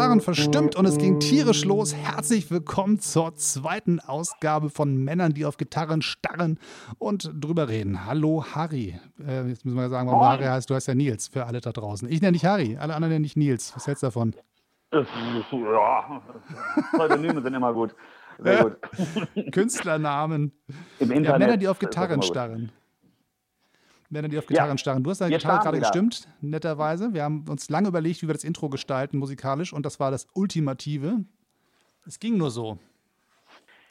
Gitarren verstimmt und es ging tierisch los. Herzlich willkommen zur zweiten Ausgabe von Männern, die auf Gitarren starren und drüber reden. Hallo Harry. Äh, jetzt müssen wir sagen, warum Harry heißt. Du heißt ja Nils für alle da draußen. Ich nenne dich Harry, alle anderen nenne ich Nils. Was hältst du davon? Ja, Pseudonyme sind immer gut. Sehr gut. Künstlernamen. Im Internet ja, Männer, die auf Gitarren immer starren. Männer, die auf Gitarren Ja. starren. Du hast deine Gitarre gerade wieder. gestimmt, netterweise. Wir haben uns lange überlegt, wie wir das Intro gestalten, musikalisch, und das war das Ultimative. Es ging nur so.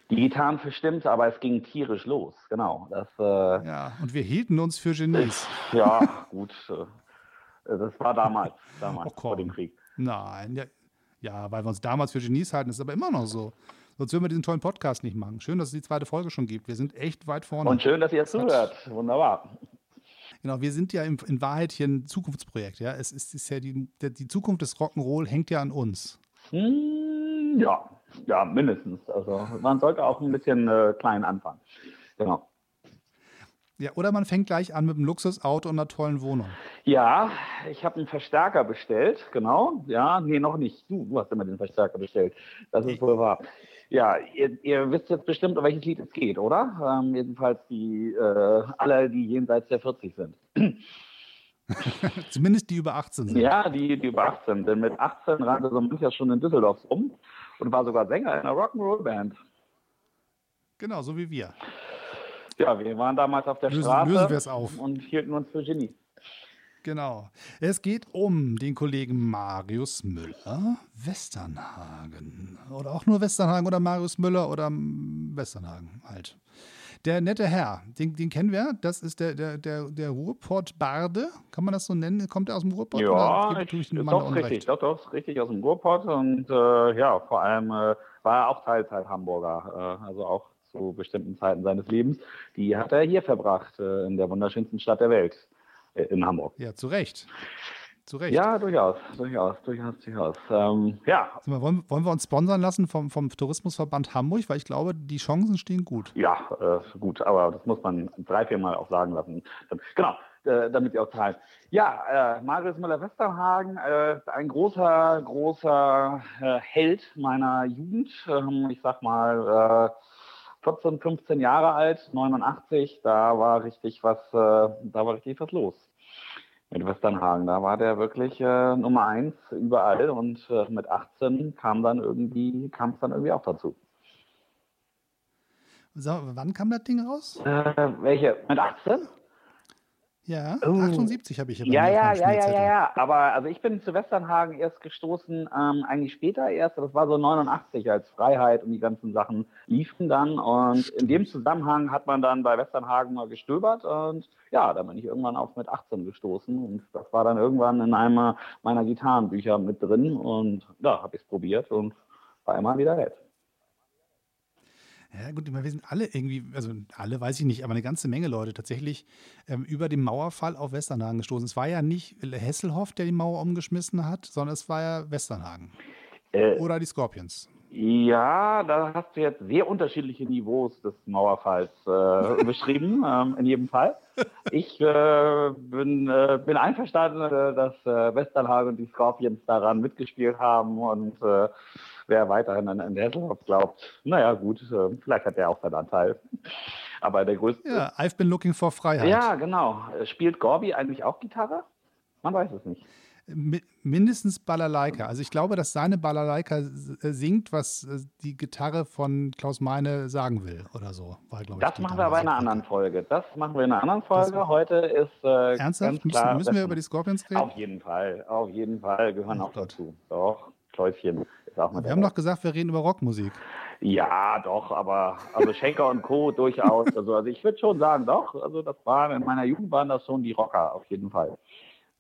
Die Gitarren verstimmt, aber es ging tierisch los. Genau. Das, äh, Ja, und wir hielten uns für Genies. ja, gut. Äh, das war damals, damals Oh, vor dem Krieg. Nein, ja, ja, weil wir uns damals für Genies halten, ist aber immer noch so. Sonst würden wir diesen tollen Podcast nicht machen. Schön, dass es die zweite Folge schon gibt. Wir sind echt weit vorne. Und schön, dass ihr zuhört. Wunderbar. Genau, wir sind ja im, in Wahrheit hier ein Zukunftsprojekt. Ja, es ist, ist ja die, der, die Zukunft des Rock'n'Roll hängt ja an uns. Hm, ja, ja, mindestens. Also man sollte auch ein bisschen äh, klein anfangen. Genau. Ja, oder man fängt gleich an mit einem Luxusauto und einer tollen Wohnung. Ja, ich habe einen Verstärker bestellt, genau. Ja, nee, noch nicht. Du, du hast immer den Verstärker bestellt. Das ist wohl wahr. Ja, ihr, ihr wisst jetzt bestimmt, um welches Lied es geht, oder? Ähm, jedenfalls die äh, alle, die jenseits der 40 sind. Zumindest die über 18 sind. Ja, die, die über 18. Denn mit 18 rannte so mancher schon in Düsseldorf um und war sogar Sänger in einer Rock'n'Roll-Band. Genau, so wie wir. Ja, wir waren damals auf der Lösen- Straße lösen und hielten uns für Genie. Genau. Es geht um den Kollegen Marius Müller, Westernhagen. Oder auch nur Westernhagen oder Marius Müller oder mm, Westernhagen halt. Der nette Herr, den, den kennen wir. Das ist der, der, der, der Ruhrpott-Barde. Kann man das so nennen? Kommt er aus dem Ruhrpott? Ja, oder ich, doch, richtig, doch, doch, richtig aus dem Ruhrpott und äh, ja, vor allem äh, war er auch Teilzeit Hamburger, äh, also auch zu bestimmten Zeiten seines Lebens. Die hat er hier verbracht, äh, in der wunderschönsten Stadt der Welt, in Hamburg. Ja, zu Recht. Zu Recht. Ja, durchaus, durchaus, durchaus, durchaus. Ähm, ja, mal, wollen, wollen wir uns sponsern lassen vom, vom Tourismusverband Hamburg? Weil ich glaube, die Chancen stehen gut. ja, äh, gut, aber das muss man drei, vier Mal auch sagen lassen. Genau, äh, damit ihr auch zahlen. Ja, äh, Marius Müller-Westernhagen, äh, ein großer, großer äh, Held meiner Jugend. Ähm, ich sag mal, äh, 14, 15 Jahre alt, 89, da war richtig was, äh, da war richtig was los. Mit Westernhagen, da war der wirklich äh, Nummer eins überall und äh, mit 18 kam dann irgendwie, kam es dann irgendwie auch dazu. So, wann kam das Ding raus? Äh, welche? Mit 18? Ja, Oh. 78 habe ich hier Ja, ja, ja, ja, ja, ja. Aber also ich bin zu Westernhagen erst gestoßen, ähm, eigentlich später erst. Das war so 89, als Freiheit und die ganzen Sachen liefen dann. Und in dem Zusammenhang hat man dann bei Westernhagen mal gestöbert. Und ja, da bin ich irgendwann auf mit 18 gestoßen. Und das war dann irgendwann in einem meiner Gitarrenbücher mit drin. Und da habe ich es probiert und war immer wieder nett. Ja, gut, wir sind alle irgendwie, also alle weiß ich nicht, aber eine ganze Menge Leute tatsächlich ähm, über den Mauerfall auf Westernhagen gestoßen. Es war ja nicht Hesselhoff, der die Mauer umgeschmissen hat, sondern es war ja Westernhagen. Äh, Oder die Scorpions. Ja, da hast du jetzt sehr unterschiedliche Niveaus des Mauerfalls äh, beschrieben, ähm, in jedem Fall. Ich äh, bin, äh, bin einverstanden, äh, dass äh, Westernhagen und die Scorpions daran mitgespielt haben und äh, wer weiterhin an, an Hesselhoff glaubt, naja gut, äh, vielleicht hat er auch seinen Anteil. Aber der größte... Ja, I've been looking for Freiheit. ja, genau. Spielt Gorby eigentlich auch Gitarre? Man weiß es nicht. Mi- Mindestens Balalaika. Also ich glaube, dass seine Balalaika äh, singt, was äh, die Gitarre von Klaus Meine sagen will oder so. War, ich, Das die machen wir aber in einer anderen Folge. Das machen wir in einer anderen Folge. Heute ist äh, Ernsthaft? ganz Müssen, klar müssen wir über die Scorpions reden? Auf jeden Fall, auf jeden Fall gehören Oh auch Gott. dazu. Doch, Kläuschen ist auch mit Wir haben doch gesagt, wir reden über Rockmusik. Ja, doch, aber also Schenker und Co. durchaus. Also, also ich würde schon sagen, doch. Also das waren in meiner Jugend waren das schon die Rocker, auf jeden Fall.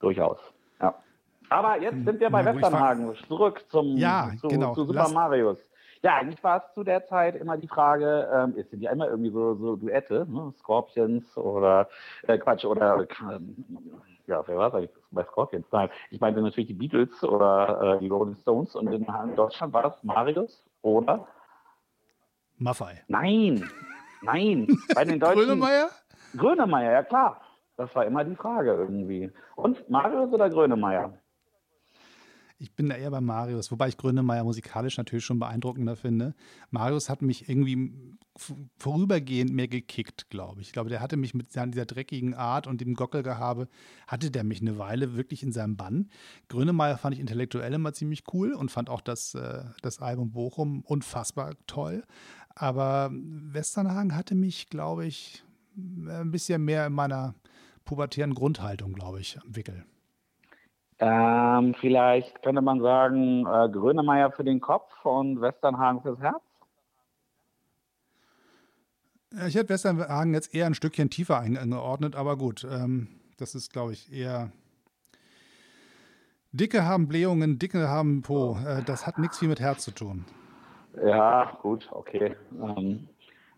Durchaus. Aber jetzt sind wir bei Na Westernhagen. Zurück zum Ja, zu, genau. zu Super Lass- Marius. Ja, eigentlich war es zu der Zeit immer die Frage, ähm, es sind ja immer irgendwie so, so Duette, ne? Scorpions oder äh, Quatsch, oder ähm, ja, wer war es eigentlich bei Scorpions? Nein, ich meinte natürlich die Beatles oder äh, die Rolling Stones und in Deutschland war das Marius oder Maffei. Nein, nein. Bei den Deutschen. Grönemeyer? Grönemeyer, ja klar. Das war immer die Frage irgendwie. Und Marius oder Grönemeyer? Ich bin da eher bei Marius, wobei ich Grönemeyer musikalisch natürlich schon beeindruckender finde. Marius hat mich irgendwie vorübergehend mehr gekickt, glaube ich. Ich glaube, der hatte mich mit dieser dreckigen Art und dem Gockelgehabe, hatte der mich eine Weile wirklich in seinem Bann. Grönemeyer fand ich intellektuell immer ziemlich cool und fand auch das, äh, das Album Bochum unfassbar toll. Aber Westernhagen hatte mich, glaube ich, ein bisschen mehr in meiner pubertären Grundhaltung, glaube ich, am Wickel. Ähm, vielleicht könnte man sagen, äh, Grönemeyer für den Kopf und Westernhagen fürs Herz? Ich hätte Westernhagen jetzt eher ein Stückchen tiefer eingeordnet, aber gut, ähm, das ist, glaube ich, eher. Dicke haben Blähungen, Dicke haben Po. Äh, das hat nichts viel mit Herz zu tun. Ja, gut, okay. Ähm,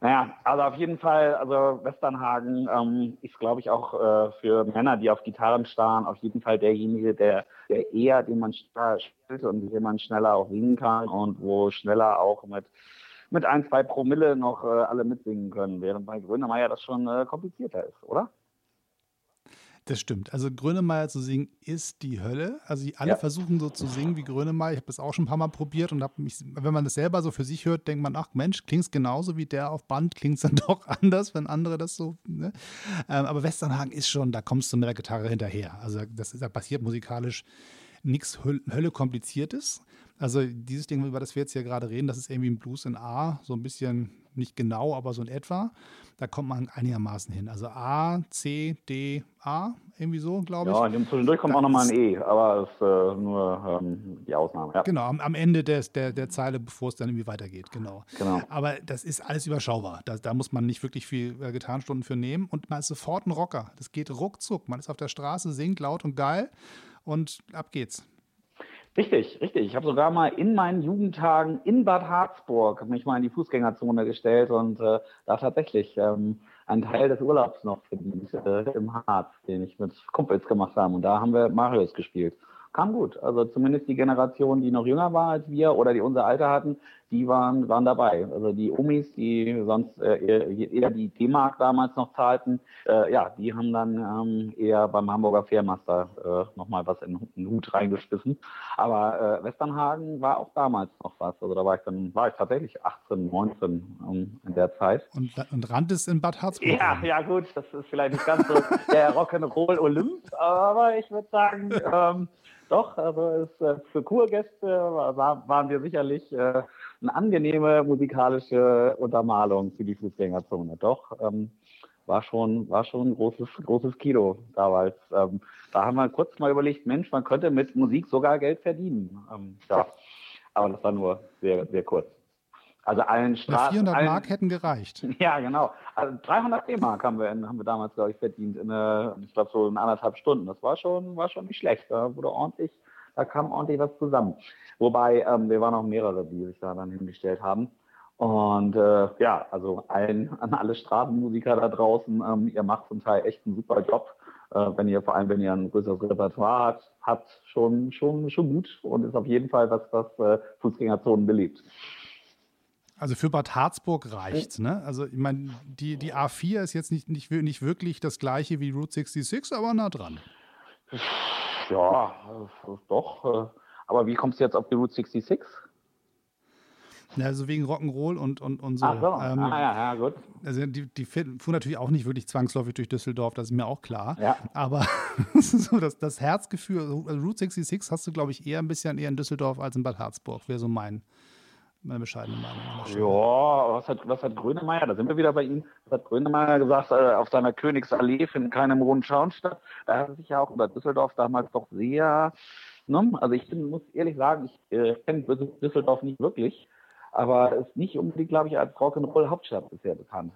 naja, also auf jeden Fall, also Westernhagen ähm, ist, glaube ich, auch äh, für Männer, die auf Gitarren starren, auf jeden Fall derjenige, der, der eher, den man spielt und den man schneller auch singen kann und wo schneller auch mit mit ein, zwei Promille noch äh, alle mitsingen können, während bei Grönemeyer das schon äh, komplizierter ist, oder? Das stimmt. Also Grönemeyer zu singen ist die Hölle. Also alle ja. versuchen so zu singen wie Grönemeyer. Ich habe das auch schon ein paar Mal probiert und habe mich, wenn man das selber so für sich hört, denkt man, ach Mensch, klingt es genauso wie der auf Band, klingt es dann doch anders, wenn andere das so. Ne? Ähm, aber Westernhagen ist schon, da kommst du mit der Gitarre hinterher. Also das da passiert musikalisch nichts Hölle kompliziertes. Also dieses Ding, über das wir jetzt hier gerade reden, das ist irgendwie ein Blues in A, so ein bisschen nicht genau, aber so in etwa. Da kommt man einigermaßen hin. Also A, C, D, A, irgendwie so, glaube ich. Ja, und zwischendurch kommt da auch nochmal ein E, aber das ist äh, nur ähm, die Ausnahme. Ja. Genau, am, am Ende des, der, der Zeile, bevor es dann irgendwie weitergeht, genau. genau. Aber das ist alles überschaubar. Da, da muss man nicht wirklich viel äh, Gitarrenstunden für nehmen und man ist sofort ein Rocker. Das geht ruckzuck. Man ist auf der Straße, singt laut und geil und ab geht's. Richtig, richtig. Ich habe sogar mal in meinen Jugendtagen in Bad Harzburg mich mal in die Fußgängerzone gestellt und äh, da tatsächlich ähm, einen Teil des Urlaubs noch verdient äh, im Harz, den ich mit Kumpels gemacht habe. Und da haben wir Marius gespielt kam gut. Also zumindest die Generation, die noch jünger war als wir oder die unser Alter hatten, die waren, waren dabei. Also die Omis, die sonst äh, eher, die D-Mark damals noch zahlten, äh, ja, die haben dann ähm, eher beim Hamburger Fairmaster äh, nochmal was in, in, den Hut reingeschmissen. Aber äh, Westernhagen war auch damals noch was. Also da war ich dann, war ich tatsächlich 18, 19 um, in der Zeit. Und, und rannte in Bad Harzburg? Ja, ja gut, das ist vielleicht nicht ganz so der Rock'n'Roll Olymp, aber ich würde sagen, ähm, doch, also es, äh, für Kurgäste war, waren wir sicherlich äh, eine angenehme musikalische Untermalung für die Fußgängerzone. Doch, ähm, war schon, war schon ein großes, großes Kino damals. Ähm, da haben wir kurz mal überlegt, Mensch, man könnte mit Musik sogar Geld verdienen. Ähm, ja. Aber das war nur sehr, sehr kurz. Also allen Straßen. 400 allen, Mark hätten gereicht. Ja, genau. Also 300 D-Mark haben wir, haben wir damals, glaube ich, verdient. In eine, ich glaube, so in anderthalb Stunden. Das war schon, war schon nicht schlecht. Da wurde ordentlich, da kam ordentlich was zusammen. Wobei, ähm, wir waren auch mehrere, die sich da dann hingestellt haben. Und äh, ja, also allen, an alle Straßenmusiker da draußen, ähm, ihr macht zum Teil echt einen super Job. Äh, wenn ihr, vor allem wenn ihr ein größeres Repertoire habt, habt schon, schon, schon gut und ist auf jeden Fall was, was äh, Fußgängerzonen belebt. Also für Bad Harzburg reicht's, ne? Also ich meine, die, die A4 ist jetzt nicht, nicht, nicht wirklich das gleiche wie Route 66, aber nah dran. Ja, doch. Äh, aber wie kommst du jetzt auf die Route 66? Ja, also wegen Rock'n'Roll und, und, und so. Ach so, ähm, ah, ja, ja, gut. Also die, die fuhren natürlich auch nicht wirklich zwangsläufig durch Düsseldorf, das ist mir auch klar. Ja. Aber so das, das Herzgefühl, also Route 66 hast du, glaube ich, eher ein bisschen eher in Düsseldorf als in Bad Harzburg, wäre so mein, meine bescheidene Meinung. Ja, was hat, was hat Grönemeyer, da sind wir wieder bei ihm, was hat Grönemeyer gesagt, äh, auf seiner Königsallee findet keinem Rundschauern statt. Da hat sich ja auch über Düsseldorf damals doch sehr, ne? also ich bin, muss ehrlich sagen, ich äh, kenne Düsseldorf nicht wirklich, aber ist nicht unbedingt, glaube ich, als Rock'n'Roll Hauptstadt bisher bekannt.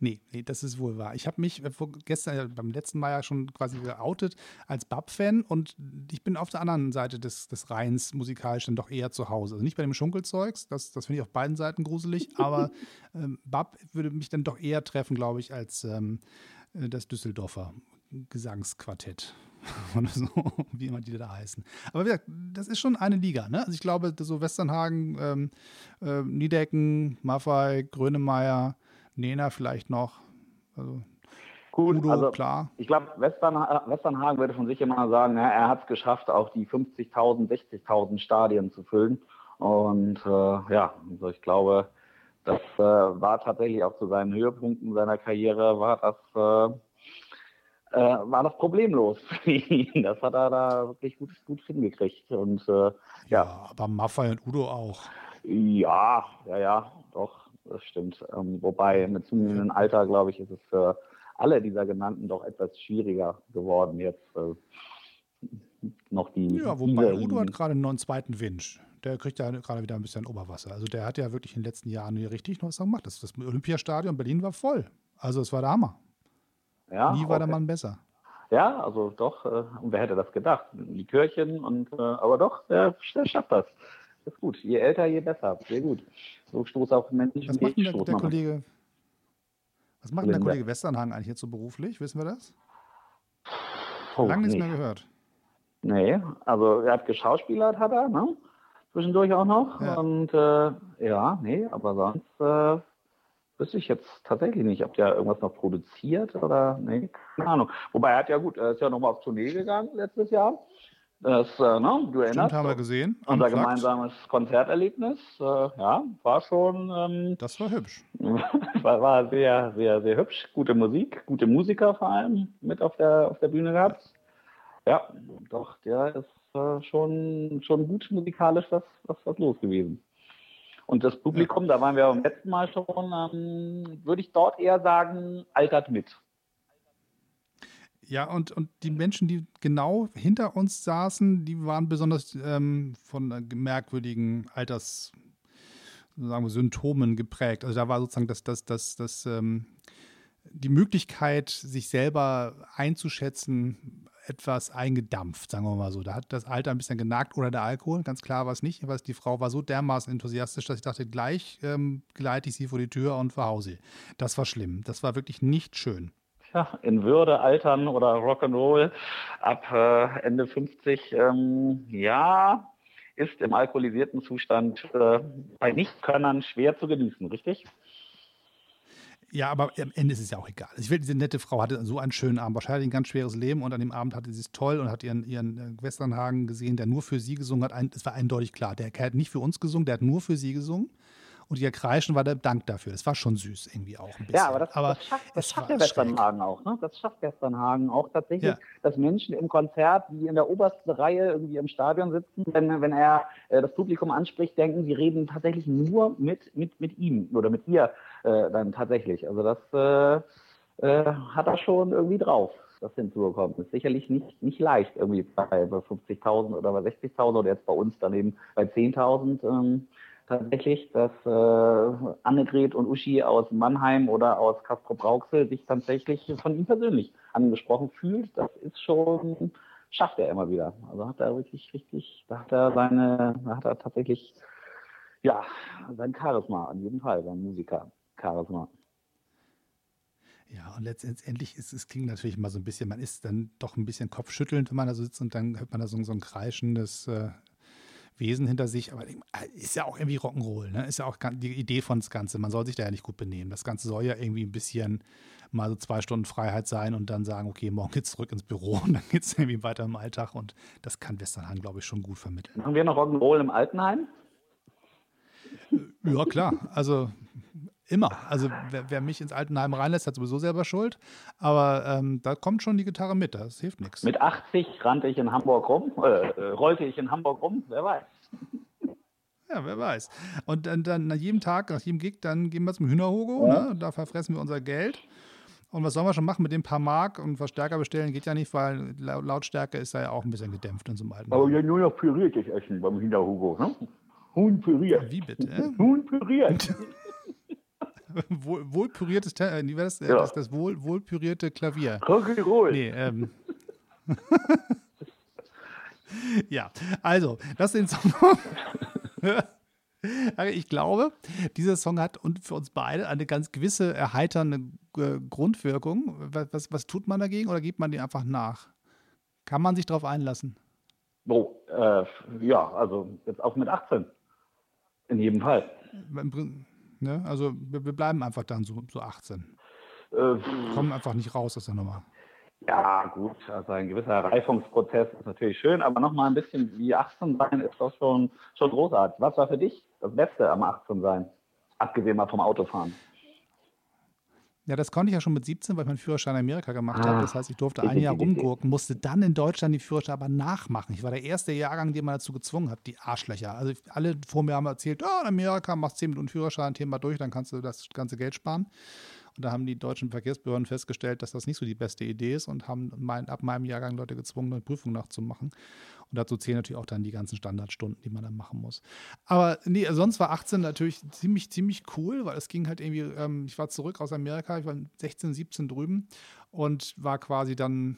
Nee, nee, das ist wohl wahr. Ich habe mich äh, gestern, beim letzten Mal ja schon quasi geoutet als Bab-Fan und ich bin auf der anderen Seite des, des Rheins musikalisch dann doch eher zu Hause. Also nicht bei dem Schunkelzeugs, das, das finde ich auf beiden Seiten gruselig, aber ähm, Bab würde mich dann doch eher treffen, glaube ich, als ähm, äh, das Düsseldorfer Gesangsquartett oder so, wie immer die da heißen. Aber wie gesagt, das ist schon eine Liga, ne? Also ich glaube, so Westernhagen, ähm, äh, Niedecken, Maffei, Grönemeyer, Nena vielleicht noch. Also Gut, Udo, also klar. ich glaube, Western, Westernhagen würde von sich immer sagen, ja, er hat es geschafft, auch die 50.000, 60.000 Stadien zu füllen. Und äh, ja, also ich glaube, das äh, war tatsächlich auch zu seinen Höhepunkten seiner Karriere, war das, äh, äh, war das problemlos für ihn. Das hat er da wirklich gut, gut hingekriegt. Und äh, ja. Ja, aber Maffei und Udo auch. Ja, ja, ja, doch, das stimmt. Ähm, wobei mit zunehmendem Alter, glaube ich, ist es für alle dieser genannten doch etwas schwieriger geworden, jetzt äh, noch die. Ja, wobei Udo hat gerade einen neuen zweiten Winch. Der kriegt ja gerade wieder ein bisschen Oberwasser. Also der hat ja wirklich in den letzten Jahren hier richtig noch was gemacht. Das, das Olympiastadion Berlin war voll. Also es war der Hammer. ja, Nie war der okay. Mann besser. Ja, also doch, äh, und wer hätte das gedacht? Likörchen und äh, aber doch, der, der schafft das. Das ist gut. Je älter, je besser. Sehr gut. So stoß auf Menschen, Was macht denn der, der. Kollege? Was macht der. Kollege Westernhagen eigentlich jetzt so beruflich? Wissen wir das? Oh, Lange nichts nee. mehr gehört. Nee, also er hat geschauspielert, hat er, ne? Zwischendurch auch noch. Ja. Und äh, ja, nee, aber sonst äh, wüsste ich jetzt tatsächlich nicht, ob der irgendwas noch produziert oder nee, keine Ahnung. Wobei er hat ja gut, er ist ja nochmal auf Tournee gegangen letztes Jahr. Das, äh, ne, du erinnerst Stimmt, haben wir gesehen. Unser Unplugged. gemeinsames Konzerterlebnis, äh, ja, war schon, ähm, Das war hübsch. war, war sehr, sehr, sehr hübsch. Gute Musik, gute Musiker vor allem mit auf der, auf der Bühne gehabt. Ja, doch, der ist äh, schon, schon gut musikalisch was, was, was los gewesen. Und das Publikum, da waren wir beim letzten Mal schon, ähm, würde ich dort eher sagen, altert mit. Ja, und, und die Menschen, die genau hinter uns saßen, die waren besonders ähm, von äh, merkwürdigen Alters, sagen wir, Symptomen geprägt. Also da war sozusagen das, das, das, das, ähm, die Möglichkeit, sich selber einzuschätzen, etwas eingedampft, sagen wir mal so. Da hat das Alter ein bisschen genagt oder der Alkohol, ganz klar war es nicht. Aber die Frau war so dermaßen enthusiastisch, dass ich dachte, gleich ähm, geleite ich sie vor die Tür und verhause sie. Das war schlimm. Das war wirklich nicht schön. Ja, in Würde altern oder Rock'n'Roll ab äh, Ende 50, ähm, ja, ist im alkoholisierten Zustand äh, bei Nichtkönnern schwer zu genießen, richtig? Ja, aber am Ende ist es ja auch egal. Ich will, diese nette Frau hatte so einen schönen Abend, wahrscheinlich ein ganz schweres Leben und an dem Abend hatte sie es toll und hat ihren, ihren äh, Westernhagen gesehen, der nur für sie gesungen hat. Es war eindeutig klar, der hat nicht für uns gesungen, der hat nur für sie gesungen. Und ihr Kreischen war der Dank dafür. Das war schon süß irgendwie auch ein bisschen. Ja, aber das, das schafft, das schafft. Westernhagen auch. Ne? Das schafft Westernhagen auch tatsächlich, Ja. dass Menschen im Konzert, die in der obersten Reihe irgendwie im Stadion sitzen, wenn, wenn er äh, das Publikum anspricht, denken, sie reden tatsächlich nur mit, mit, mit ihm oder mit ihr äh, dann tatsächlich. Also das äh, äh, hat er schon irgendwie drauf, das hinzubekommen. Ist sicherlich nicht, nicht leicht irgendwie bei, bei 50.000 oder bei 60.000 oder jetzt bei uns daneben bei 10.000. Ähm, tatsächlich, dass äh, Annegret und Uschi aus Mannheim oder aus Castrop-Rauxel sich tatsächlich von ihm persönlich angesprochen fühlt. Das ist schon, schafft er immer wieder. Also hat er wirklich richtig, da hat er seine, da hat er tatsächlich, ja, sein Charisma, an jeden Fall, sein Musiker-Charisma. Ja, und letztendlich ist es klingt natürlich mal so ein bisschen, man ist dann doch ein bisschen kopfschüttelnd, wenn man da sitzt und dann hört man da so, so ein kreischendes äh, Wesen hinter sich. Aber ist ja auch irgendwie Rock'n'Roll, ne? Ist ja auch die Idee von das Ganze. Man soll sich da ja nicht gut benehmen. Das Ganze soll ja irgendwie ein bisschen mal so zwei Stunden Freiheit sein und dann sagen, okay, morgen geht's zurück ins Büro und dann geht's irgendwie weiter im Alltag. Und das kann Westernhagen, glaube ich, schon gut vermitteln. Machen wir noch Rock'n'Roll im Altenheim? Ja, klar. Also immer. Also wer, wer mich ins Altenheim reinlässt, hat sowieso selber Schuld. Aber ähm, da kommt schon die Gitarre mit, das hilft nichts. Mit 80 rannte ich in Hamburg rum, äh, äh, rollte ich in Hamburg rum, wer weiß. Ja, wer weiß. Und dann, dann nach jedem Tag, nach jedem Gig, dann gehen wir zum Hühnerhogo. Ne? Da verfressen wir unser Geld. Und was sollen wir schon machen mit dem paar Mark und Verstärker bestellen? Geht ja nicht, weil Lau- Lautstärke ist da ja auch ein bisschen gedämpft in so einem alten. Aber ja nur noch püriertes Essen beim Hinterhugo, ne? Huhn püriert. Wie bitte? Huhn püriert. wohl, wohl püriertes, Te- äh, wie war das? Äh, Ja. das, das wohl, wohl pürierte Klavier. Rock'n'Roll. Nee, ähm. ja, also, das sind Song. Ich glaube, dieser Song hat und für uns beide eine ganz gewisse erheiternde äh, Grundwirkung. Was, was, was tut man dagegen oder gibt man die einfach nach? Kann man sich darauf einlassen? Oh, äh, ja, also jetzt auch mit 18. In jedem Fall. Ne? Also wir, wir bleiben einfach dann so, so 18. äh, kommen einfach nicht raus aus der Nummer. Ja, gut, also ein gewisser Reifungsprozess ist natürlich schön, aber nochmal ein bisschen wie 18 sein ist doch schon, schon großartig. Was war für dich das Beste am 18 sein? Abgesehen mal vom Autofahren. Ja, das konnte ich ja schon mit 17, weil ich meinen Führerschein in Amerika gemacht ah, habe. Das heißt, ich durfte ein Jahr rumgurken, musste dann in Deutschland die Führerschein aber nachmachen. Ich war der erste Jahrgang, den man dazu gezwungen hat, die Arschlöcher. Also alle vor mir haben erzählt, oh, in Amerika machst 10 Minuten Führerschein, Thema durch, dann kannst du das ganze Geld sparen. Und da haben die deutschen Verkehrsbehörden festgestellt, dass das nicht so die beste Idee ist und haben mein, ab meinem Jahrgang Leute gezwungen, eine Prüfung nachzumachen. Und dazu zählen natürlich auch dann die ganzen Standardstunden, die man dann machen muss. Aber nee, sonst war 18 natürlich ziemlich, ziemlich cool, weil es ging halt irgendwie, ähm, ich war zurück aus Amerika, ich war 16, 17 drüben und war quasi dann,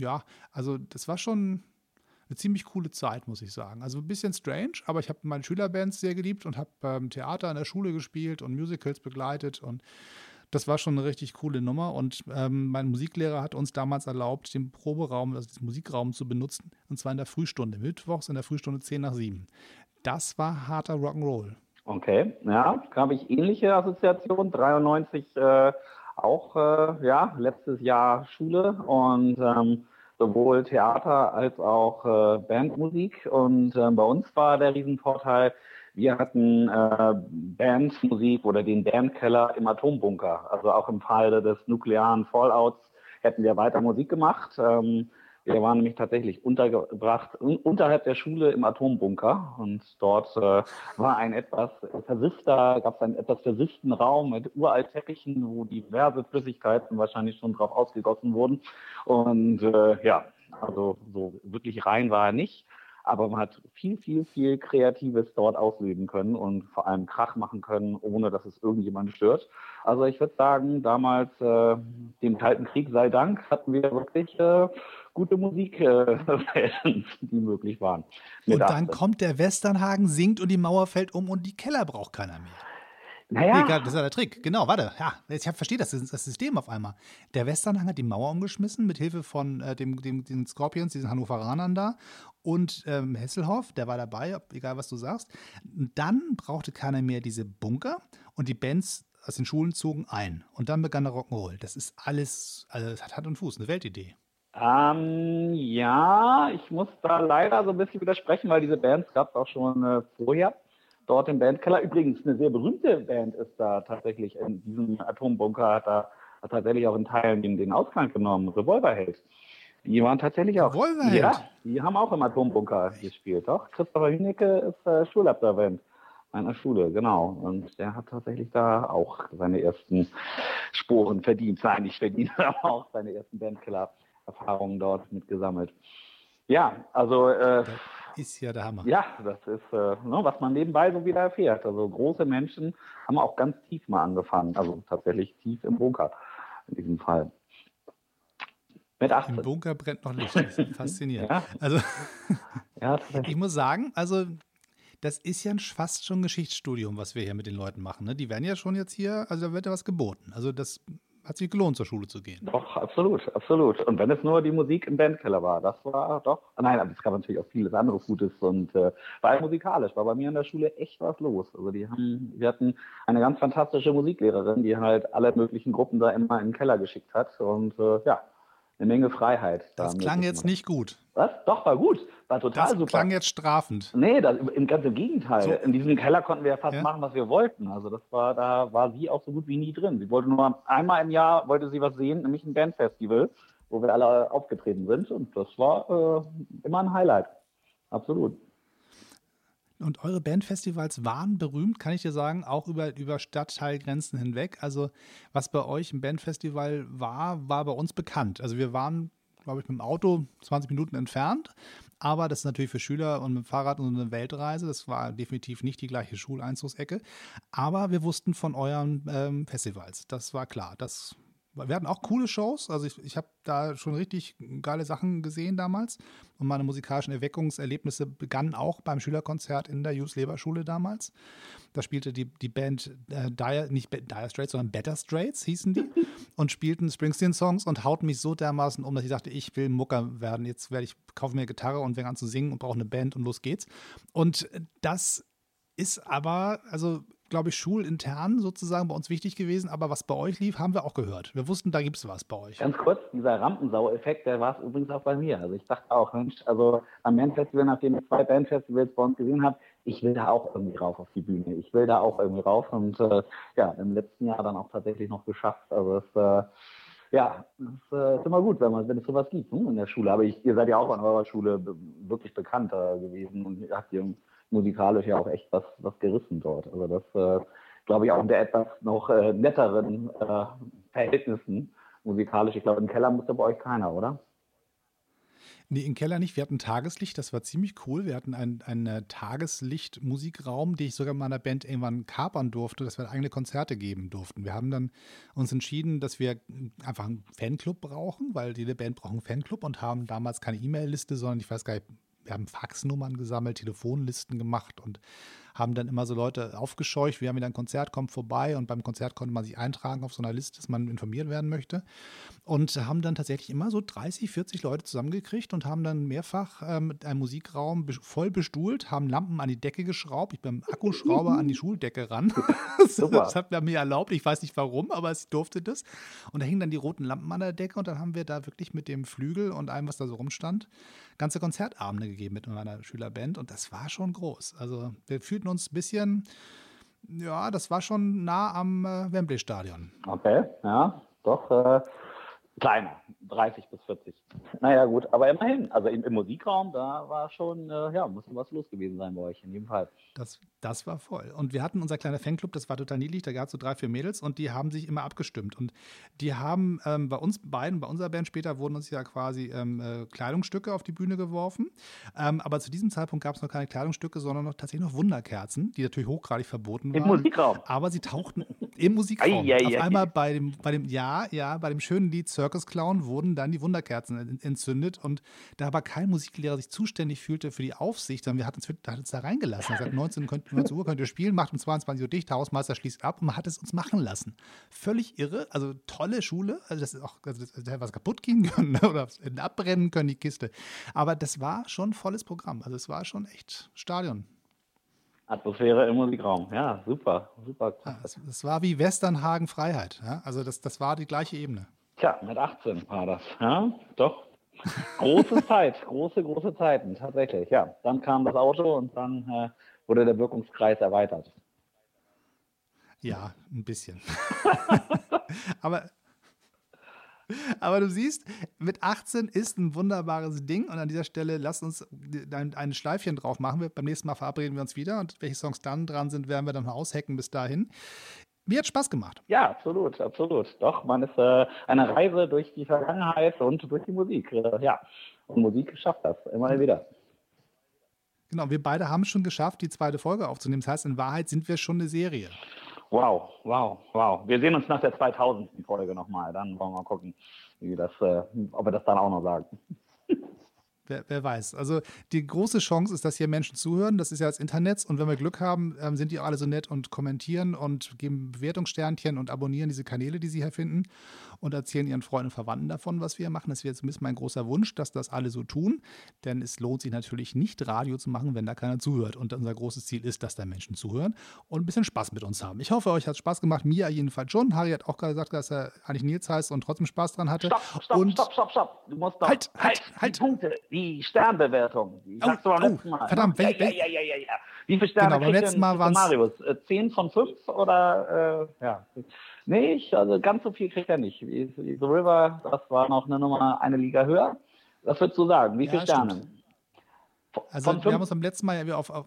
ja, also das war schon eine ziemlich coole Zeit, muss ich sagen. Also ein bisschen strange, aber ich habe meine Schülerbands sehr geliebt und habe ähm, Theater in der Schule gespielt und Musicals begleitet und das war schon eine richtig coole Nummer und ähm, mein Musiklehrer hat uns damals erlaubt, den Proberaum, also den Musikraum zu benutzen und zwar in der Frühstunde, mittwochs in der Frühstunde 10 nach 7. Das war harter Rock'n'Roll. Okay, ja, habe ich ähnliche Assoziationen. 93 äh, auch, äh, ja, letztes Jahr Schule und ähm, sowohl Theater als auch äh, Bandmusik. Und äh, bei uns war der Riesenvorteil, wir hatten äh, Bandmusik oder den Bandkeller im Atombunker. Also auch im Fall des nuklearen Fallouts hätten wir weiter Musik gemacht. Ähm, wir waren nämlich tatsächlich untergebracht unterhalb der Schule im Atombunker und dort äh, war ein etwas versiffter, gab es einen etwas versifften Raum mit uralt Teppichen, wo diverse Flüssigkeiten wahrscheinlich schon drauf ausgegossen wurden. Und äh, ja, also so wirklich rein war er nicht. Aber man hat viel, viel, viel Kreatives dort ausleben können und vor allem Krach machen können, ohne dass es irgendjemand stört. Also ich würde sagen, damals äh, dem Kalten Krieg sei Dank hatten wir wirklich äh, gute Musik, äh, die möglich waren. Und dann kommt der Westernhagen, singt und die Mauer fällt um und die Keller braucht keiner mehr. Naja. Nee, das ist ja der Trick. Genau, warte. Ja, ich verstehe das, das System auf einmal. Der Westernhang hat die Mauer umgeschmissen mit Hilfe von äh, dem, dem, den Scorpions, diesen Hannoveranern da. Und ähm, Hesselhoff, der war dabei, egal was du sagst. dann brauchte keiner mehr diese Bunker und die Bands aus den Schulen zogen ein. Und dann begann der Rock'n'Roll. Das ist alles, also das hat Hand und Fuß, eine Weltidee. Ähm, ja, ich muss da leider so ein bisschen widersprechen, weil diese Bands gab es auch schon äh, vorher dort im Bandkeller. Übrigens, eine sehr berühmte Band ist da tatsächlich in diesem Atombunker, hat da hat tatsächlich auch in Teilen den, den Ausklang genommen, Revolverheld. Die waren tatsächlich auch. Revolverheld? Ja, die haben auch im Atombunker gespielt, doch. Christopher Hünecke ist äh, Schulabsolvent meiner Schule, genau. Und der hat tatsächlich da auch seine ersten Sporen verdient. Nein, nicht verdient, aber auch seine ersten Bandkiller-Erfahrungen dort mitgesammelt. Ja, also äh, ist ja der Hammer. Ja, das ist, äh, ne, was man nebenbei so wieder erfährt. Also große Menschen haben auch ganz tief mal angefangen. Also tatsächlich tief im Bunker in diesem Fall. Mit 18. Im Bunker brennt noch Licht. Das ist faszinierend. ja. Also, ja, ich muss sagen, also das ist ja fast schon ein Geschichtsstudium, was wir hier mit den Leuten machen. Ne? Die werden ja schon jetzt hier, also da wird ja was geboten. Also das hat sich gelohnt, zur Schule zu gehen. Doch, absolut, absolut. Und wenn es nur die Musik im Bandkeller war, das war doch, nein, aber es gab natürlich auch vieles anderes Gutes und äh, war musikalisch, war bei mir in der Schule echt was los. Also die haben, wir hatten eine ganz fantastische Musiklehrerin, die halt alle möglichen Gruppen da immer in den Keller geschickt hat und äh, ja, eine Menge Freiheit. Das klang jetzt nicht gut. Was? Doch, war gut. War total das super. Das klang jetzt strafend. Nee, das, im, ganz im Gegenteil. So. In diesem Keller konnten wir ja fast ja? machen, was wir wollten. Also das war, da war sie auch so gut wie nie drin. Sie wollte nur einmal im Jahr, wollte sie was sehen, nämlich ein Bandfestival, wo wir alle aufgetreten sind. Und das war äh, immer ein Highlight. Absolut. Und eure Bandfestivals waren berühmt, kann ich dir sagen, auch über, über Stadtteilgrenzen hinweg. Also, was bei euch ein Bandfestival war, war bei uns bekannt. Also, wir waren, glaube ich, mit dem Auto 20 Minuten entfernt. Aber das ist natürlich für Schüler und mit dem Fahrrad und eine Weltreise. Das war definitiv nicht die gleiche Schuleinzugsecke. Aber wir wussten von euren ähm, Festivals. Das war klar. Das wir hatten auch coole Shows. Also ich, ich habe da schon richtig geile Sachen gesehen damals. Und meine musikalischen Erweckungserlebnisse begannen auch beim Schülerkonzert in der Jus Leber Schule damals. Da spielte die, die Band äh, Dire, nicht Dire Straits, sondern Better Straits hießen die und spielten Springsteen-Songs und hauten mich so dermaßen um, dass ich dachte, ich will Mucker werden. Jetzt werde ich, kaufe mir Gitarre und fange an zu singen und brauche eine Band und los geht's. Und das ist aber, also glaube ich, schulintern sozusagen bei uns wichtig gewesen, aber was bei euch lief, haben wir auch gehört. Wir wussten, da gibt es was bei euch. Ganz kurz, dieser Rampensau-Effekt, der war es übrigens auch bei mir. Also ich dachte auch, Mensch, also am Bandfestival, nachdem ich zwei Bandfestivals bei uns gesehen habe, ich will da auch irgendwie rauf auf die Bühne. Ich will da auch irgendwie rauf und äh, ja, im letzten Jahr dann auch tatsächlich noch geschafft. Also es äh, ja, das äh, ist immer gut, wenn, man, wenn es sowas gibt hm, in der Schule. Aber ich, ihr seid ja auch an eurer Schule wirklich bekannter gewesen und habt ihr musikalisch ja auch echt was, was gerissen dort. Also das äh, glaube ich auch in der etwas noch äh, netteren äh, Verhältnissen musikalisch. Ich glaube, im Keller musste bei euch keiner, oder? Nee, im Keller nicht. Wir hatten Tageslicht, das war ziemlich cool. Wir hatten einen, einen Tageslicht-Musikraum, den ich sogar meiner Band irgendwann kapern durfte, dass wir eigene Konzerte geben durften. Wir haben dann uns entschieden, dass wir einfach einen Fanclub brauchen, weil jede Band braucht einen Fanclub und haben damals keine E-Mail-Liste, sondern ich weiß gar nicht, wir haben Faxnummern gesammelt, Telefonlisten gemacht und haben dann immer so Leute aufgescheucht. Wir haben wieder ein Konzert, kommt vorbei und beim Konzert konnte man sich eintragen auf so einer Liste, dass man informiert werden möchte. Und haben dann tatsächlich immer so 30, 40 Leute zusammengekriegt und haben dann mehrfach ähm, einen Musikraum voll bestuhlt, haben Lampen an die Decke geschraubt. Ich bin mit dem Akkuschrauber an die Schuldecke ran. das hat mir erlaubt. Ich weiß nicht warum, aber es durfte das. Und da hingen dann die roten Lampen an der Decke und dann haben wir da wirklich mit dem Flügel und allem, was da so rumstand, ganze Konzertabende gegeben mit meiner Schülerband. Und das war schon groß. Also wir fühlten uns ein bisschen, ja, das war schon nah am äh, Wembley-Stadion. Okay, ja, doch. Äh, kleiner, 30 bis 40. Naja, gut, aber immerhin. Also im, im Musikraum, da war schon, äh, ja, musste was los gewesen sein bei euch, in jedem Fall. Das, das war voll. Und wir hatten unser kleiner Fanclub, das war total niedlich, da gab es so drei, vier Mädels und die haben sich immer abgestimmt. Und die haben ähm, bei uns beiden, bei unserer Band später, wurden uns ja quasi ähm, äh, Kleidungsstücke auf die Bühne geworfen. Ähm, aber zu diesem Zeitpunkt gab es noch keine Kleidungsstücke, sondern noch tatsächlich noch Wunderkerzen, die natürlich hochgradig verboten waren. Im Musikraum. Aber sie tauchten im Musikraum. Ei, ei, auf ei, einmal bei dem, bei dem, ja, ja, bei dem schönen Lied Circus Clown wurden dann die Wunderkerzen entzündet und da aber kein Musiklehrer sich zuständig fühlte für die Aufsicht, sondern wir hatten uns da reingelassen. Er sagt, 19, 19 Uhr könnt ihr spielen, macht um 22 Uhr dicht, Hausmeister schließt ab und man hat es uns machen lassen. Völlig irre, also tolle Schule, also das ist auch, also das hätte was kaputt gehen können ne, oder abbrennen können, die Kiste. Aber das war schon volles Programm, also es war schon echt Stadion. Atmosphäre im Musikraum. Ja, super, super. Ja, es, es, war wie Westernhagen Freiheit. Ja? Also das, das war die gleiche Ebene. Tja, mit 18 war das. Ja, doch. Große Zeit, große, große Zeiten, tatsächlich. Ja, dann kam das Auto und dann äh, wurde der Wirkungskreis erweitert. Ja, ein bisschen. Aber aber du siehst, mit 18 ist ein wunderbares Ding und an dieser Stelle lass uns ein, ein Schleifchen drauf machen. beim nächsten Mal verabreden wir uns wieder und welche Songs dann dran sind, werden wir dann aushacken bis dahin. Mir hat Spaß gemacht. Ja, absolut, absolut. Doch, man ist äh, eine Reise durch die Vergangenheit und durch die Musik. Äh, ja, und Musik schafft das immer wieder. Genau, wir beide haben es schon geschafft, die zweite Folge aufzunehmen. Das heißt, in Wahrheit sind wir schon eine Serie. Wow, wow, wow. Wir sehen uns nach der 2000. Folge nochmal. Dann wollen wir mal gucken, wie das, äh, ob wir das dann auch noch sagen. Wer, wer, weiß. Also die große Chance ist, dass hier Menschen zuhören. Das ist ja das Internet. Und wenn wir Glück haben, ähm, sind die alle so nett und kommentieren und geben Bewertungssternchen und abonnieren diese Kanäle, die sie hier finden und erzählen ihren Freunden und Verwandten davon, was wir machen. Das wäre zumindest mein großer Wunsch, dass das alle so tun. Denn es lohnt sich natürlich nicht, Radio zu machen, wenn da keiner zuhört. Und unser großes Ziel ist, dass da Menschen zuhören und ein bisschen Spaß mit uns haben. Ich hoffe, euch hat es Spaß gemacht. Mir jedenfalls schon. Harry hat auch gerade gesagt, dass er eigentlich Nils heißt und trotzdem Spaß dran hatte. Stopp, stopp, und stopp, stopp, stopp. Du musst doch halt, halt, halt. Die Punkte die Sternbewertung. Die oh, sagst du beim oh, Mal. Verdammt, ja, ja, ja, ja, ja, ja. Wie viele Sterne genau, beim letzten Mal waren Marius? Äh, zehn von fünf oder äh, ja? Nee, ich, also ganz so viel kriegt er nicht. The River, das war noch eine Nummer eine Liga höher. Was würdest du sagen? Wie viele ja, Sterne? Also wir haben uns am letzten Mal ja auf, auf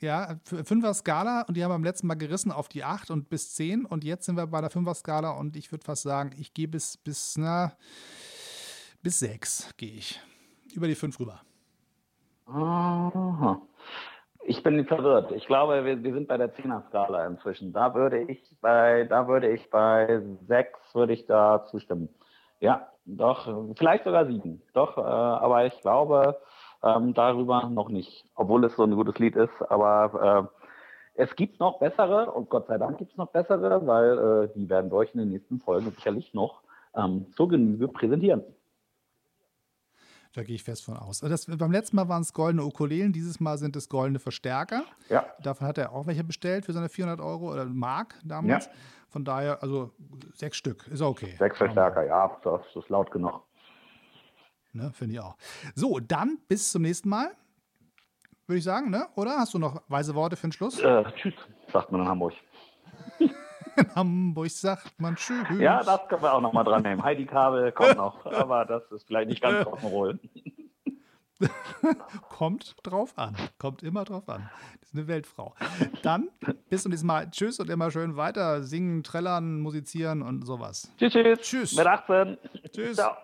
ja, Fünfer Skala und die haben beim letzten Mal gerissen auf die 8 und bis 10 und jetzt sind wir bei der Fünfer Skala und ich würde fast sagen, ich gehe bis, bis, na, bis 6 gehe ich über die 5 rüber. Aha. Ich bin verwirrt. Ich glaube, wir, wir sind bei der 10er-Skala inzwischen. Da würde ich bei, da würde ich bei 6 würde ich da zustimmen. Ja, doch, vielleicht sogar 7. Doch, äh, aber ich glaube ähm, darüber noch nicht. Obwohl es so ein gutes Lied ist, aber äh, es gibt noch bessere und Gott sei Dank gibt es noch bessere, weil äh, die werden wir euch in den nächsten Folgen sicherlich noch ähm, zur Genüge präsentieren. Da gehe ich fest von aus. Das, beim letzten Mal waren es goldene Ukulelen, dieses Mal sind es goldene Verstärker. Ja. Davon hat er auch welche bestellt für seine 400 Euro oder Mark damals. Ja. Von daher, also sechs Stück, ist okay. Sechs Verstärker, ja, das ist laut genug. Ne, Finde ich auch. So, dann bis zum nächsten Mal. Würde ich sagen, ne? Oder hast du noch weise Worte für den Schluss? Äh, tschüss, sagt man in Hamburg. In Hamburg sagt man tschüss. Ja, das können wir auch noch mal dran nehmen. Heidi Kabel kommt noch, aber das ist vielleicht nicht ganz Rock'n'Roll. Kommt drauf an. Kommt immer drauf an. Das ist eine Weltfrau. Dann bis zum nächsten Mal. Tschüss und immer schön weiter singen, trällern, musizieren und sowas. Tschüss, tschüss. Tschüss. Mit 18. Tschüss. Ciao.